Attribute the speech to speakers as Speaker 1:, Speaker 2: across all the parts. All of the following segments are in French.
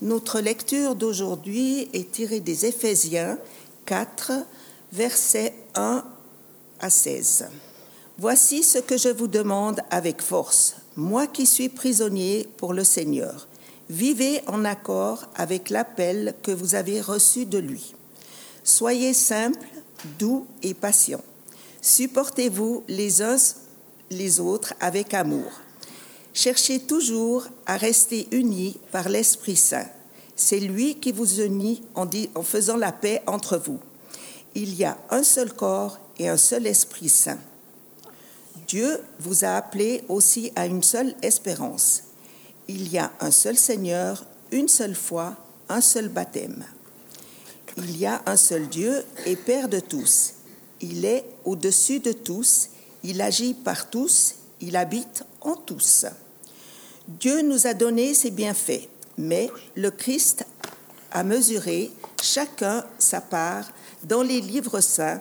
Speaker 1: Notre lecture d'aujourd'hui est tirée des Éphésiens 4, versets 1 à 16. Voici ce que je vous demande avec force, moi qui suis prisonnier pour le Seigneur. Vivez en accord avec l'appel que vous avez reçu de lui. Soyez simples, doux et patients. Supportez-vous les uns les autres avec amour. Cherchez toujours à rester unis par l'Esprit Saint. C'est lui qui vous unit en, faisant la paix entre vous. Il y a un seul corps et un seul Esprit Saint. Dieu vous a appelé aussi à une seule espérance. Il y a un seul Seigneur, une seule foi, un seul baptême. Il y a un seul Dieu et Père de tous. Il est au-dessus de tous, il agit par tous, il habite en tous. Dieu nous a donné ses bienfaits, mais le Christ a mesuré chacun sa part. Dans les livres saints,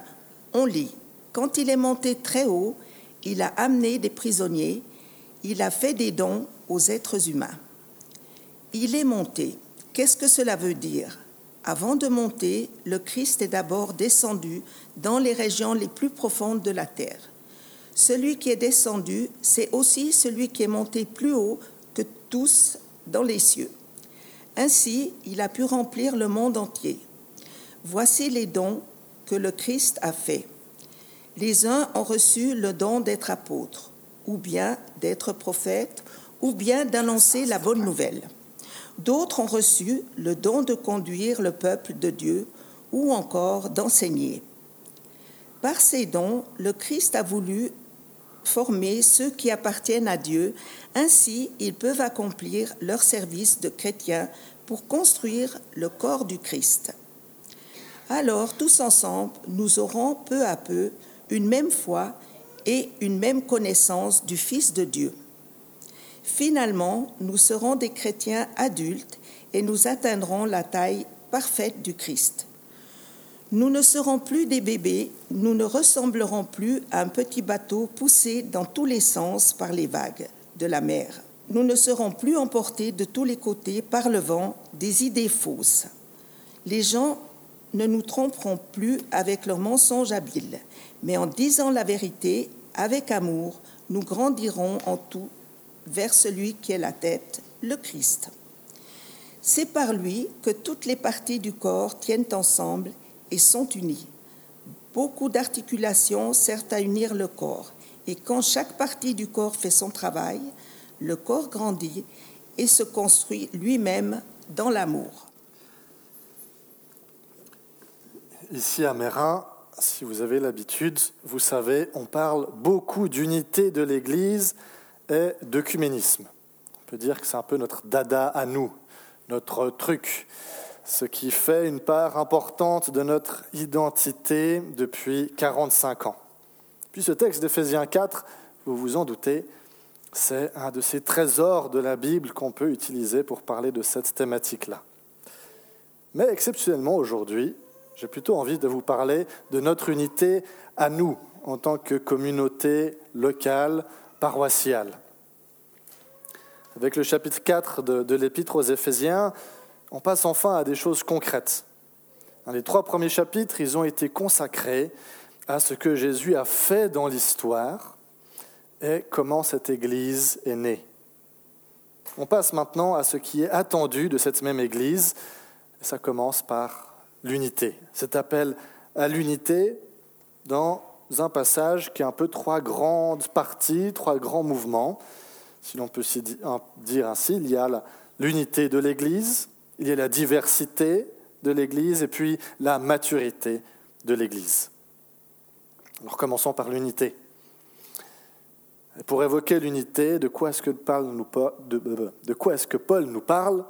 Speaker 1: on lit, quand il est monté très haut, il a amené des prisonniers, il a fait des dons aux êtres humains. Il est monté. Qu'est-ce que cela veut dire? Avant de monter, le Christ est d'abord descendu dans les régions les plus profondes de la terre. Celui qui est descendu, c'est aussi celui qui est monté plus haut tous dans les cieux. Ainsi, il a pu remplir le monde entier. Voici les dons que le Christ a faits. Les uns ont reçu le don d'être apôtres, ou bien d'être prophètes, ou bien d'annoncer la bonne nouvelle. D'autres ont reçu le don de conduire le peuple de Dieu, ou encore d'enseigner. Par ces dons, le Christ a voulu former ceux qui appartiennent à Dieu. Ainsi, ils peuvent accomplir leur service de chrétiens pour construire le corps du Christ. Alors, tous ensemble, nous aurons peu à peu une même foi et une même connaissance du Fils de Dieu. Finalement, nous serons des chrétiens adultes et nous atteindrons la taille parfaite du Christ. Nous ne serons plus des bébés, nous ne ressemblerons plus à un petit bateau poussé dans tous les sens par les vagues de la mer. Nous ne serons plus emportés de tous les côtés par le vent des idées fausses. Les gens ne nous tromperont plus avec leurs mensonges habiles, mais en disant la vérité avec amour, nous grandirons en tout vers celui qui est la tête, le Christ. C'est par lui que toutes les parties du corps tiennent ensemble et sont unis. Beaucoup d'articulations servent à unir le corps, et quand chaque partie du corps fait son travail, le corps grandit et se construit lui-même dans l'amour.
Speaker 2: Ici à Mérin, si vous avez l'habitude, vous savez, on parle beaucoup d'unité de l'Église et d'œcuménisme. On peut dire que c'est un peu notre dada à nous, notre truc ce qui fait une part importante de notre identité depuis 45 ans. Puis ce texte d'Éphésiens 4, vous vous en doutez, c'est un de ces trésors de la Bible qu'on peut utiliser pour parler de cette thématique-là. Mais exceptionnellement aujourd'hui, j'ai plutôt envie de vous parler de notre unité à nous en tant que communauté locale, paroissiale. Avec le chapitre 4 de, de l'Épître aux Éphésiens, on passe enfin à des choses concrètes. Les trois premiers chapitres, ils ont été consacrés à ce que Jésus a fait dans l'histoire et comment cette Église est née. On passe maintenant à ce qui est attendu de cette même Église. Ça commence par l'unité. Cet appel à l'unité dans un passage qui a un peu trois grandes parties, trois grands mouvements. Si l'on peut dire ainsi, il y a l'unité de l'Église, il y a la diversité de l'Église et puis la maturité de l'Église. Alors commençons par l'unité. Pour évoquer l'unité, de quoi est-ce que, que Paul nous parle?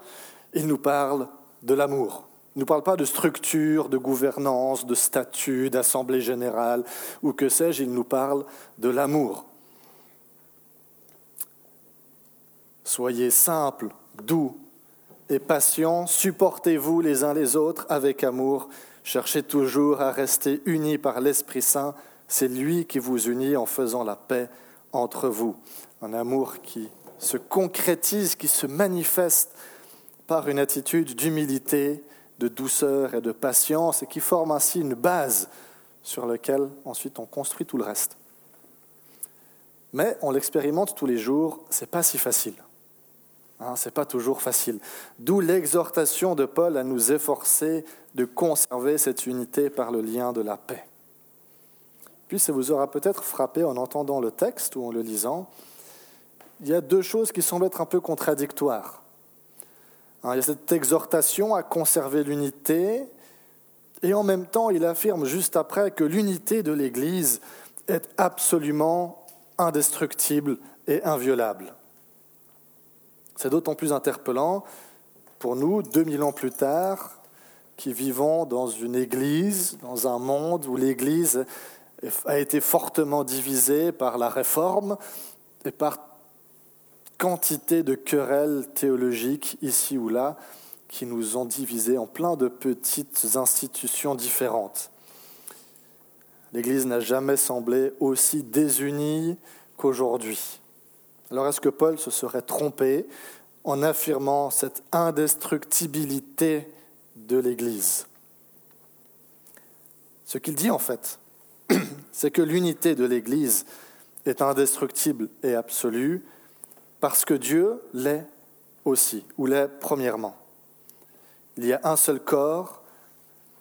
Speaker 2: Il nous parle de l'amour. Il ne nous parle pas de structure, de gouvernance, de statut, d'assemblée générale ou que sais-je, il nous parle de l'amour. Soyez simples, doux et patients, supportez-vous les uns les autres avec amour, cherchez toujours à rester unis par l'Esprit Saint, c'est lui qui vous unit en faisant la paix entre vous. Un amour qui se concrétise, qui se manifeste par une attitude d'humilité, de douceur et de patience, et qui forme ainsi une base sur laquelle ensuite on construit tout le reste. Mais on l'expérimente tous les jours, c'est pas si facile. Hein, c'est pas toujours facile. D'où l'exhortation de Paul à nous efforcer de conserver cette unité par le lien de la paix. Puis ça vous aura peut-être frappé en entendant le texte ou en le lisant, il y a deux choses qui semblent être un peu contradictoires. Hein, il y a cette exhortation à conserver l'unité, et en même temps, il affirme juste après que l'unité de l'Église est absolument indestructible et inviolable. C'est d'autant plus interpellant pour nous, 2000 ans plus tard, qui vivons dans une Église, dans un monde où l'Église a été fortement divisée par la réforme et par quantité de querelles théologiques ici ou là qui nous ont divisés en plein de petites institutions différentes. L'Église n'a jamais semblé aussi désunie qu'aujourd'hui. Alors est-ce que Paul se serait trompé en affirmant cette indestructibilité de l'Église? Ce qu'il dit en fait, c'est que l'unité de l'Église est indestructible et absolue, parce que Dieu l'est aussi, ou l'est premièrement. Il y a un seul corps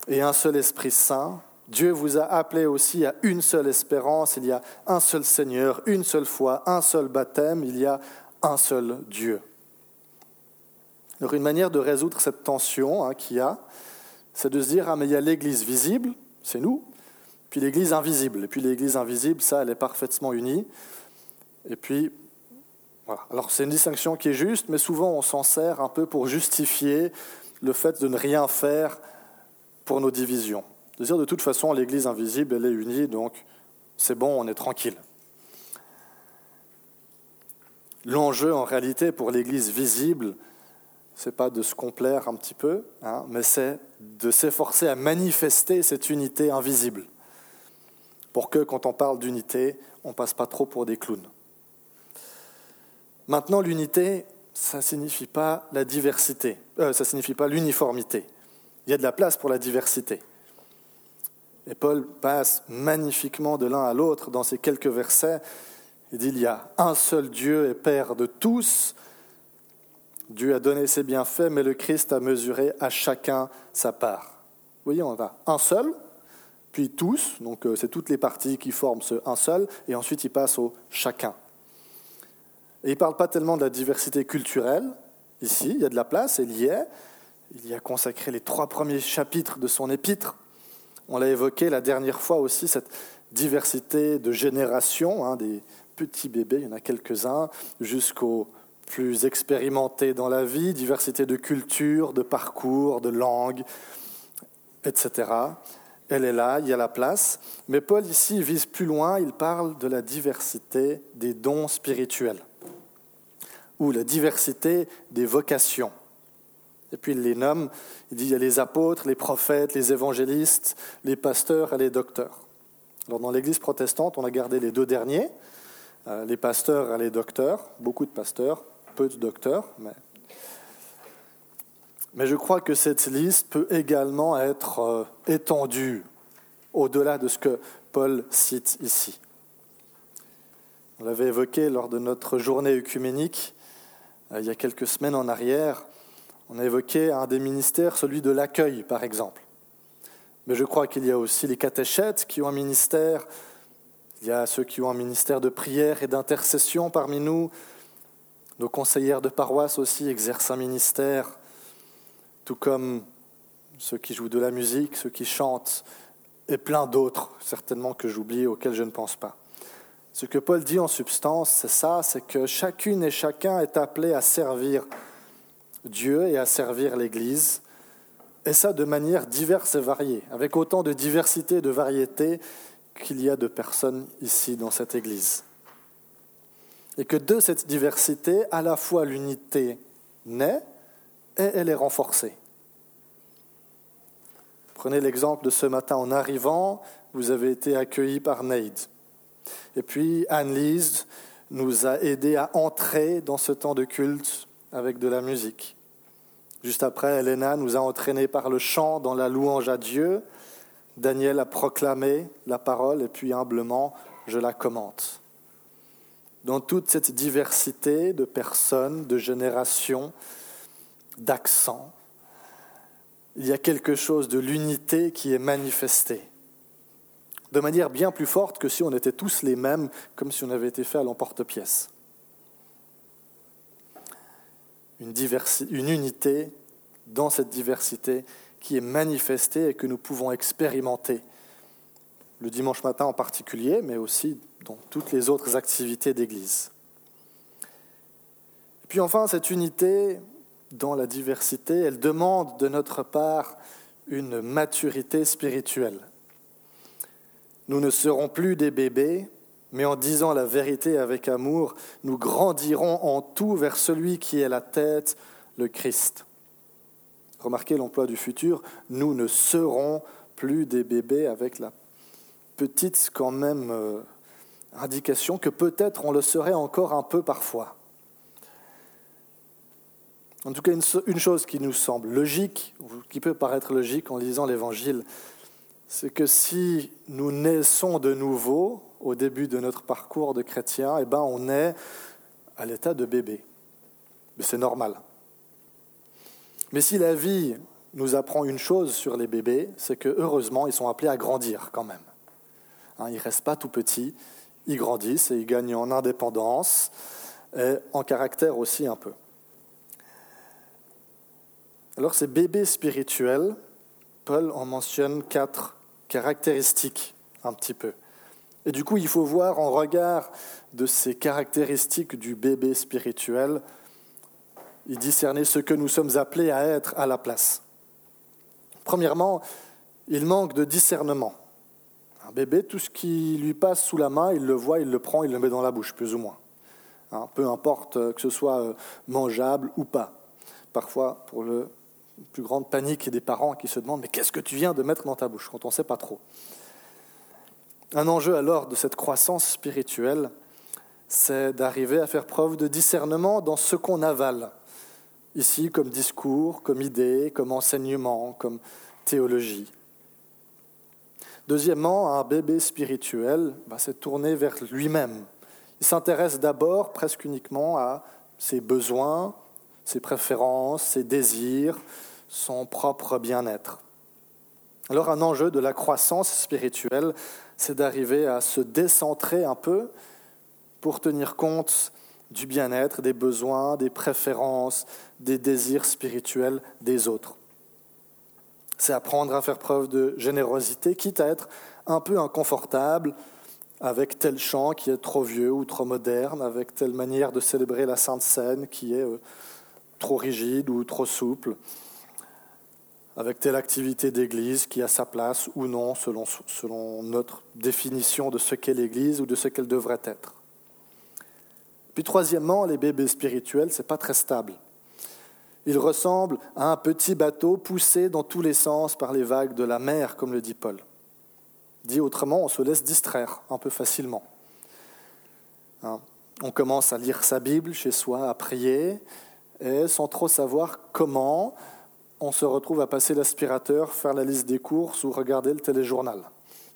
Speaker 2: et un seul Esprit Saint. Dieu vous a appelé aussi à une seule espérance. Il y a un seul Seigneur, une seule foi, un seul baptême. Il y a un seul Dieu. Alors une manière de résoudre cette tension hein, qu'il y a, c'est de se dire, ah mais il y a l'Église visible, c'est nous, puis l'Église invisible. Et puis l'Église invisible, ça, elle est parfaitement unie. Et puis alors c'est une distinction qui est juste, mais souvent on s'en sert un peu pour justifier le fait de ne rien faire pour nos divisions. De dire de toute façon l'Église invisible, elle est unie, donc c'est bon, on est tranquille. L'enjeu en réalité pour l'Église visible, c'est pas de se complaire un petit peu, hein, mais c'est de s'efforcer à manifester cette unité invisible, pour que quand on parle d'unité, on passe pas trop pour des clowns. Maintenant, l'unité, ça ne signifie pas la diversité, euh, ça ne signifie pas l'uniformité. Il y a de la place pour la diversité. Et Paul passe magnifiquement de l'un à l'autre dans ces quelques versets. Il dit, il y a un seul Dieu et Père de tous. Dieu a donné ses bienfaits, mais le Christ a mesuré à chacun sa part. Vous voyez, on a un seul, puis tous, donc euh, c'est toutes les parties qui forment ce un seul, et ensuite il passe au chacun. Et il ne parle pas tellement de la diversité culturelle. Ici, il y a de la place, il y est. Il y a consacré les trois premiers chapitres de son épître. On l'a évoqué la dernière fois aussi, cette diversité de générations, hein, des petits bébés, il y en a quelques-uns, jusqu'aux plus expérimentés dans la vie, diversité de culture, de parcours, de langue, etc. Elle est là, il y a la place. Mais Paul ici vise plus loin, il parle de la diversité des dons spirituels ou la diversité des vocations. Et puis il les nomme, il dit il y a les apôtres, les prophètes, les évangélistes, les pasteurs et les docteurs. Alors dans l'Église protestante, on a gardé les deux derniers, euh, les pasteurs et les docteurs, beaucoup de pasteurs, peu de docteurs, mais... mais je crois que cette liste peut également être euh, étendue au-delà de ce que Paul cite ici. On l'avait évoqué lors de notre journée œcuménique. Euh, il y a quelques semaines en arrière, on a évoqué un des ministères, celui de l'accueil, par exemple. Mais je crois qu'il y a aussi les catéchètes qui ont un ministère, il y a ceux qui ont un ministère de prière et d'intercession parmi nous, nos conseillères de paroisse aussi exercent un ministère, tout comme ceux qui jouent de la musique, ceux qui chantent, et plein d'autres, certainement que j'oublie, auxquels je ne pense pas. Ce que Paul dit en substance, c'est ça, c'est que chacune et chacun est appelé à servir Dieu et à servir l'Église, et ça de manière diverse et variée, avec autant de diversité et de variété qu'il y a de personnes ici dans cette Église. Et que de cette diversité, à la fois l'unité naît et elle est renforcée. Prenez l'exemple de ce matin en arrivant, vous avez été accueillis par Neide. Et puis Anne-Lise nous a aidés à entrer dans ce temps de culte avec de la musique. Juste après, Elena nous a entraînés par le chant dans la louange à Dieu. Daniel a proclamé la parole et puis humblement, je la commente. Dans toute cette diversité de personnes, de générations, d'accents, il y a quelque chose de l'unité qui est manifesté de manière bien plus forte que si on était tous les mêmes, comme si on avait été fait à l'emporte-pièce. Une, une unité dans cette diversité qui est manifestée et que nous pouvons expérimenter le dimanche matin en particulier, mais aussi dans toutes les autres activités d'Église. Et puis enfin, cette unité dans la diversité, elle demande de notre part une maturité spirituelle. Nous ne serons plus des bébés, mais en disant la vérité avec amour, nous grandirons en tout vers celui qui est la tête, le Christ. Remarquez l'emploi du futur, nous ne serons plus des bébés avec la petite quand même euh, indication que peut-être on le serait encore un peu parfois. En tout cas, une, chose qui nous semble logique, ou qui peut paraître logique en lisant l'Évangile, c'est que si nous naissons de nouveau au début de notre parcours de chrétien, eh ben on est à l'état de bébé. Mais c'est normal. Mais si la vie nous apprend une chose sur les bébés, c'est que heureusement, ils sont appelés à grandir quand même. Hein, ils ne restent pas tout petits, ils grandissent et ils gagnent en indépendance et en caractère aussi un peu. Alors ces bébés spirituels, Paul en mentionne quatre caractéristiques un petit peu. Et du coup, il faut voir en regard de ces caractéristiques du bébé spirituel, il discerner ce que nous sommes appelés à être à la place. Premièrement, il manque de discernement. Un bébé, tout ce qui lui passe sous la main, il le voit, il le prend, il le met dans la bouche, plus ou moins. Hein, peu importe que ce soit euh, mangeable ou pas. Parfois, pour le plus grande panique des parents qui se demandent Mais qu'est-ce que tu viens de mettre dans ta bouche quand on ne sait pas trop Un enjeu alors de cette croissance spirituelle, c'est d'arriver à faire preuve de discernement dans ce qu'on avale, ici comme discours, comme idée, comme enseignement, comme théologie. Deuxièmement, un bébé spirituel, bah, c'est tourner vers lui-même. Il s'intéresse d'abord presque uniquement à ses besoins, ses préférences, ses désirs, son propre bien-être. Alors un enjeu de la croissance spirituelle, c'est d'arriver à se décentrer un peu pour tenir compte du bien-être, des besoins, des préférences, des désirs spirituels des autres. C'est apprendre à faire preuve de générosité, quitte à être un peu inconfortable avec tel chant qui est trop vieux ou trop moderne, avec telle manière de célébrer la Sainte Seine qui est euh, trop rigide ou trop souple, avec telle activité d'église qui a sa place ou non selon, notre définition de ce qu'est l'église ou de ce qu'elle devrait être. Puis troisièmement, les bébés spirituels, ce n'est pas très stable. Ils ressemblent à un petit bateau poussé dans tous les sens par les vagues de la mer, comme le dit Paul. Dit autrement, on se laisse distraire un peu facilement. Hein, on commence à lire sa Bible chez soi, à prier, et sans trop savoir comment, on se retrouve à passer l'aspirateur, faire la liste des courses ou regarder le téléjournal,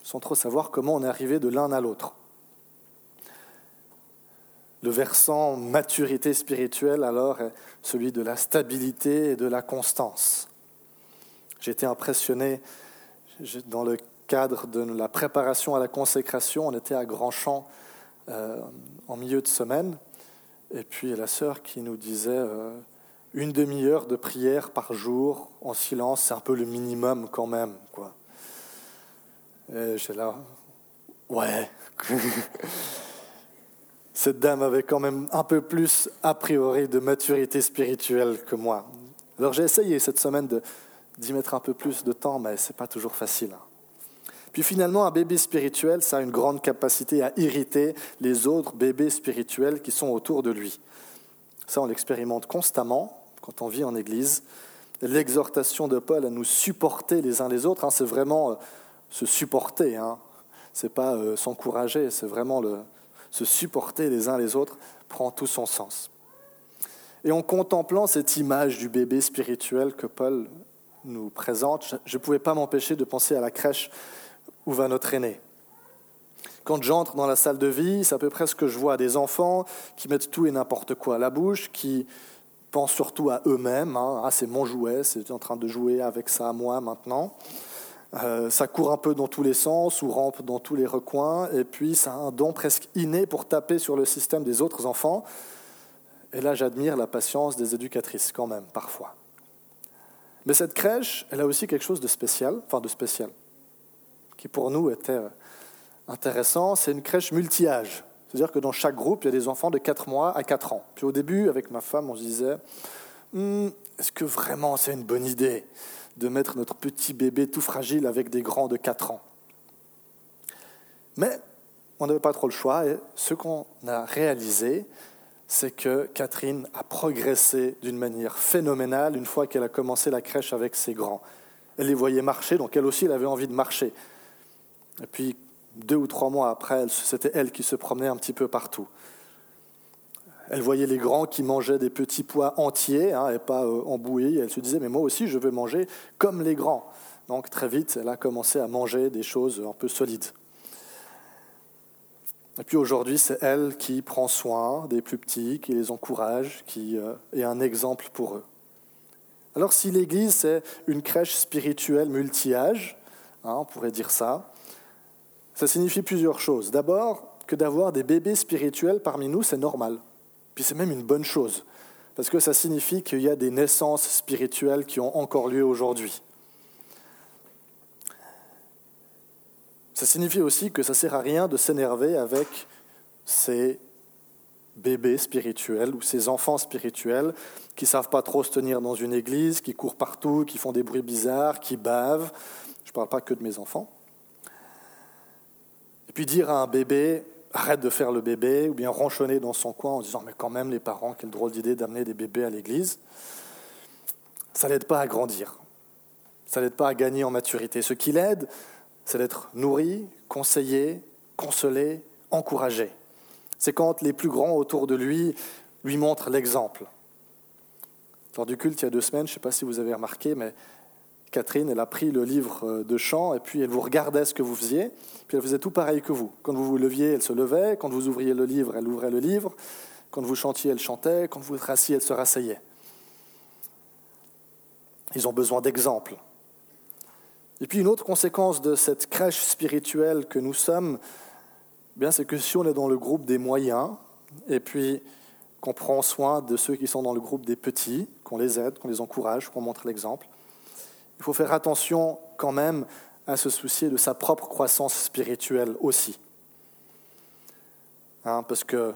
Speaker 2: sans trop savoir comment on est arrivé de l'un à l'autre. Le versant maturité spirituelle, alors, est celui de la stabilité et de la constance. J'ai été impressionné dans le cadre de la préparation à la consécration. On était à Grandchamp euh, en milieu de semaine et puis la sœur qui nous disait euh, une demi-heure de prière par jour en silence, c'est un peu le minimum quand même. Quoi. Et j'ai là, ouais. Cette dame avait quand même un peu plus, a priori, de maturité spirituelle que moi. Alors j'ai essayé cette semaine d'y mettre un peu plus de temps, mais ce n'est pas toujours facile. Hein. Puis finalement, un bébé spirituel, ça a une grande capacité à irriter les autres bébés spirituels qui sont autour de lui. Ça, on l'expérimente constamment quand on vit en Église. L'exhortation de Paul à nous supporter les uns les autres, hein, c'est vraiment euh, se supporter. Hein. Ce n'est pas euh, s'encourager, c'est vraiment se supporter les uns les autres prend tout son sens. Et en contemplant cette image du bébé spirituel que Paul nous présente, je ne pouvais pas m'empêcher de penser à la crèche où va notre aîné. Quand j'entre dans la salle de vie, c'est à peu près ce que je vois des enfants qui mettent tout et n'importe quoi à la bouche, qui pensent surtout à eux-mêmes. Hein. Ah, c'est mon jouet, c'est en train de jouer avec ça à moi maintenant. Euh, ça court un peu dans tous les sens ou rampe dans tous les recoins, et puis ça a un don presque inné pour taper sur le système des autres enfants. Et là, j'admire la patience des éducatrices quand même, parfois. Mais cette crèche, elle a aussi quelque chose de spécial, enfin de spécial, qui pour nous était intéressant. C'est une crèche multi-âge. C'est-à-dire que dans chaque groupe, il y a des enfants de 4 mois à 4 ans. Puis au début, avec ma femme, on se disait, hmm, est-ce que vraiment c'est une bonne idée de mettre notre petit bébé tout fragile avec des grands de 4 ans? Mais on n'avait pas trop le choix et ce qu'on a réalisé, c'est que Catherine a progressé d'une manière phénoménale une fois qu'elle a commencé la crèche avec ses grands. Elle les voyait marcher, donc elle aussi, elle avait envie de marcher. Et puis, deux ou trois mois après, c'était elle qui se promenait un petit peu partout. Elle voyait les grands qui mangeaient des petits pois entiers hein, et pas euh. Elle se disait, mais moi aussi, je veux manger comme les grands. Donc très vite, elle a commencé à manger des choses un peu solides. Et puis aujourd'hui, c'est elle qui prend soin des plus petits, qui les encourage, qui euh, est un exemple pour eux. Alors si l'Église, c'est une crèche spirituelle multi-âge, hein, on pourrait dire ça, ça signifie plusieurs choses. D'abord, que d'avoir des bébés spirituels parmi nous, c'est normal. Puis c'est même une bonne chose, parce que ça signifie qu'il y a des naissances spirituelles qui ont encore lieu aujourd'hui. Ça signifie aussi que ça ne sert à rien de s'énerver avec ces bébés spirituels ou ces enfants spirituels qui ne savent pas trop se tenir dans une église, qui courent partout, qui font des bruits bizarres, qui bavent. Je ne parle pas que de mes enfants. Et puis dire à un bébé, arrête de faire le bébé, ou bien ronchonner dans son coin en disant, mais quand même les parents, quelle drôle d'idée d'amener des bébés à l'église, ça l'aide pas à grandir, ça l'aide pas à gagner en maturité. Ce qui l'aide, c'est d'être nourri, conseillé, consolé, encouragé. C'est quand les plus grands autour de lui lui montrent l'exemple. Lors du culte, il y a deux semaines, je ne sais pas si vous avez remarqué, mais Catherine, elle a pris le livre euh, de chant et puis elle vous regardait ce que vous faisiez, puis elle faisait tout pareil que vous. Quand vous vous leviez, elle se levait, quand vous ouvriez le livre, elle ouvrait le livre, quand vous chantiez, elle chantait, quand vous rassiez, elle se rasseyait. Ils ont besoin d'exemples. Et puis une autre conséquence de cette crèche spirituelle que nous sommes, eh bien c'est que si on est dans le groupe des moyens, et puis qu'on prend soin de ceux qui sont dans le groupe des petits, qu'on les aide, qu'on les encourage, qu'on montre l'exemple, il faut faire attention quand même à se soucier de sa propre croissance spirituelle aussi. Hein, parce que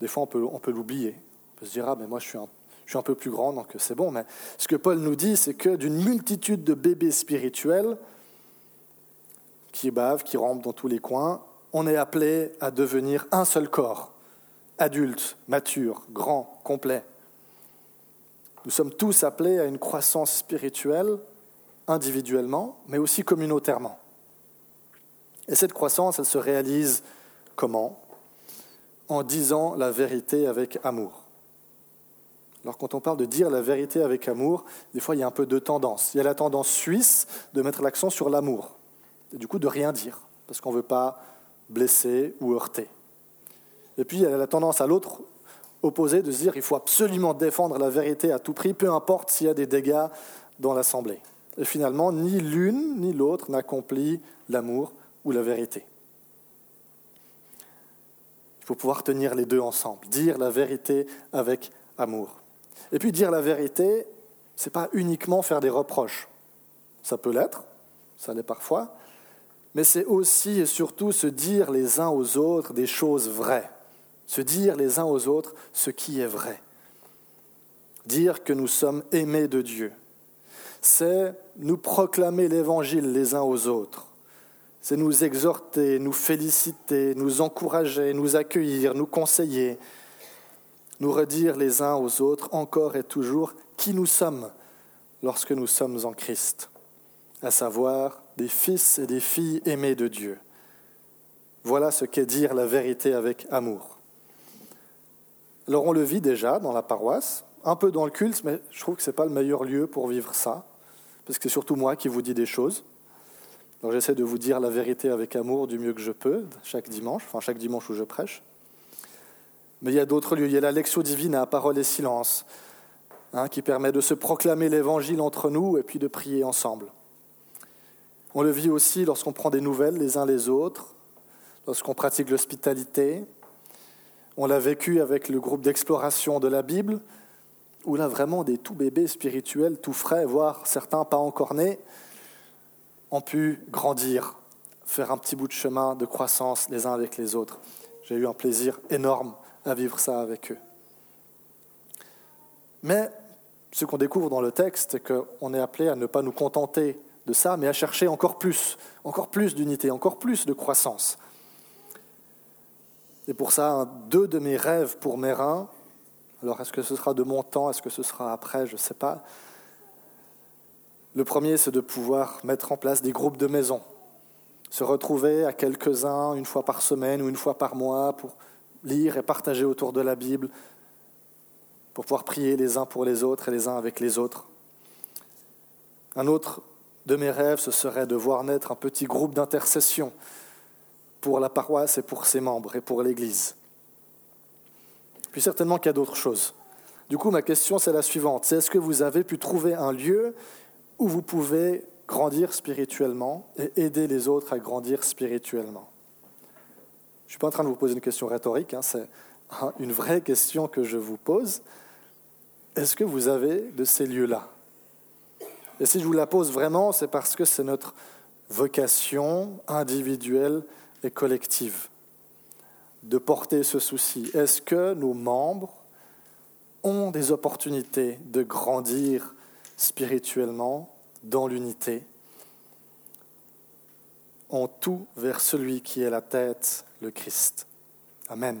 Speaker 2: des fois, on peut, l'oublier. On peut se dire, ah, mais moi, je suis, un, je suis un peu plus grand, donc c'est bon. Mais ce que Paul nous dit, c'est que d'une multitude de bébés spirituels qui bavent, qui rampent dans tous les coins, on est appelé à devenir un seul corps, adulte, mature, grand, complet. Nous sommes tous appelés à une croissance spirituelle, individuellement, mais aussi communautairement. Et cette croissance, elle se réalise comment? En disant la vérité avec amour. Alors quand on parle de dire la vérité avec amour, des fois il y a un peu de tendance. Il y a la tendance suisse de mettre l'accent sur l'amour, et du coup de rien dire, parce qu'on ne veut pas blesser ou heurter. Et puis il y a la tendance à l'autre opposé de se dire il faut absolument défendre la vérité à tout prix, peu importe s'il y a des dégâts dans l'Assemblée. Et finalement, ni l'une ni l'autre n'accomplit l'amour ou la vérité. Il faut pouvoir tenir les deux ensemble, dire la vérité avec amour. Et puis dire la vérité, ce n'est pas uniquement faire des reproches. Ça peut l'être, ça l'est parfois, mais c'est aussi et surtout se dire les uns aux autres des choses vraies se dire les uns aux autres ce qui est vrai, dire que nous sommes aimés de Dieu, c'est nous proclamer l'Évangile les uns aux autres. C'est nous exhorter, nous féliciter, nous encourager, nous accueillir, nous conseiller, nous redire les uns aux autres encore et toujours qui nous sommes lorsque nous sommes en Christ, à savoir des fils et des filles aimés de Dieu. Voilà ce qu'est dire la vérité avec amour. Alors on le vit déjà dans la paroisse, un peu dans le culte, mais je trouve que ce n'est pas le meilleur lieu pour vivre ça, parce que c'est surtout moi qui vous dis des choses. Alors j'essaie de vous dire la vérité avec amour du mieux que je peux, chaque dimanche, enfin chaque dimanche où je prêche. Mais il y a d'autres lieux, il y a la divine à parole et silence, hein, qui permet de se proclamer l'évangile entre nous et puis de prier ensemble. On le vit aussi lorsqu'on prend des nouvelles les uns les autres, lorsqu'on pratique l'hospitalité. On l'a vécu avec le groupe d'exploration de la Bible, où là vraiment des tout bébés spirituels, tout frais, voire certains pas encore nés, ont pu grandir, faire un petit bout de chemin de croissance les uns avec les autres. J'ai eu un plaisir énorme à vivre ça avec eux. Mais ce qu'on découvre dans le texte, c'est qu'on est appelé à ne pas nous contenter de ça, mais à chercher encore plus, encore plus d'unité, encore plus de croissance. Et pour ça, deux de mes rêves pour mes reins, alors est-ce que ce sera de mon temps, est-ce que ce sera après, je ne sais pas. Le premier, c'est de pouvoir mettre en place des groupes de maison, se retrouver à quelques-uns une fois par semaine ou une fois par mois pour lire et partager autour de la Bible, pour pouvoir prier les uns pour les autres et les uns avec les autres. Un autre de mes rêves, ce serait de voir naître un petit groupe d'intercession pour la paroisse et pour ses membres et pour l'Église. Puis certainement qu'il y a d'autres choses. Du coup, ma question, c'est la suivante. Est-ce que vous avez pu trouver un lieu où vous pouvez grandir spirituellement et aider les autres à grandir spirituellement? Je ne suis pas en train de vous poser une question rhétorique, hein, c'est une vraie question que je vous pose. Est-ce que vous avez de ces lieux-là? Et si je vous la pose vraiment, c'est parce que c'est notre vocation individuelle et collective de porter ce souci Est-ce que nos membres ont des opportunités de grandir spirituellement dans l'unité en tout vers celui qui est la tête, le Christ? Amen.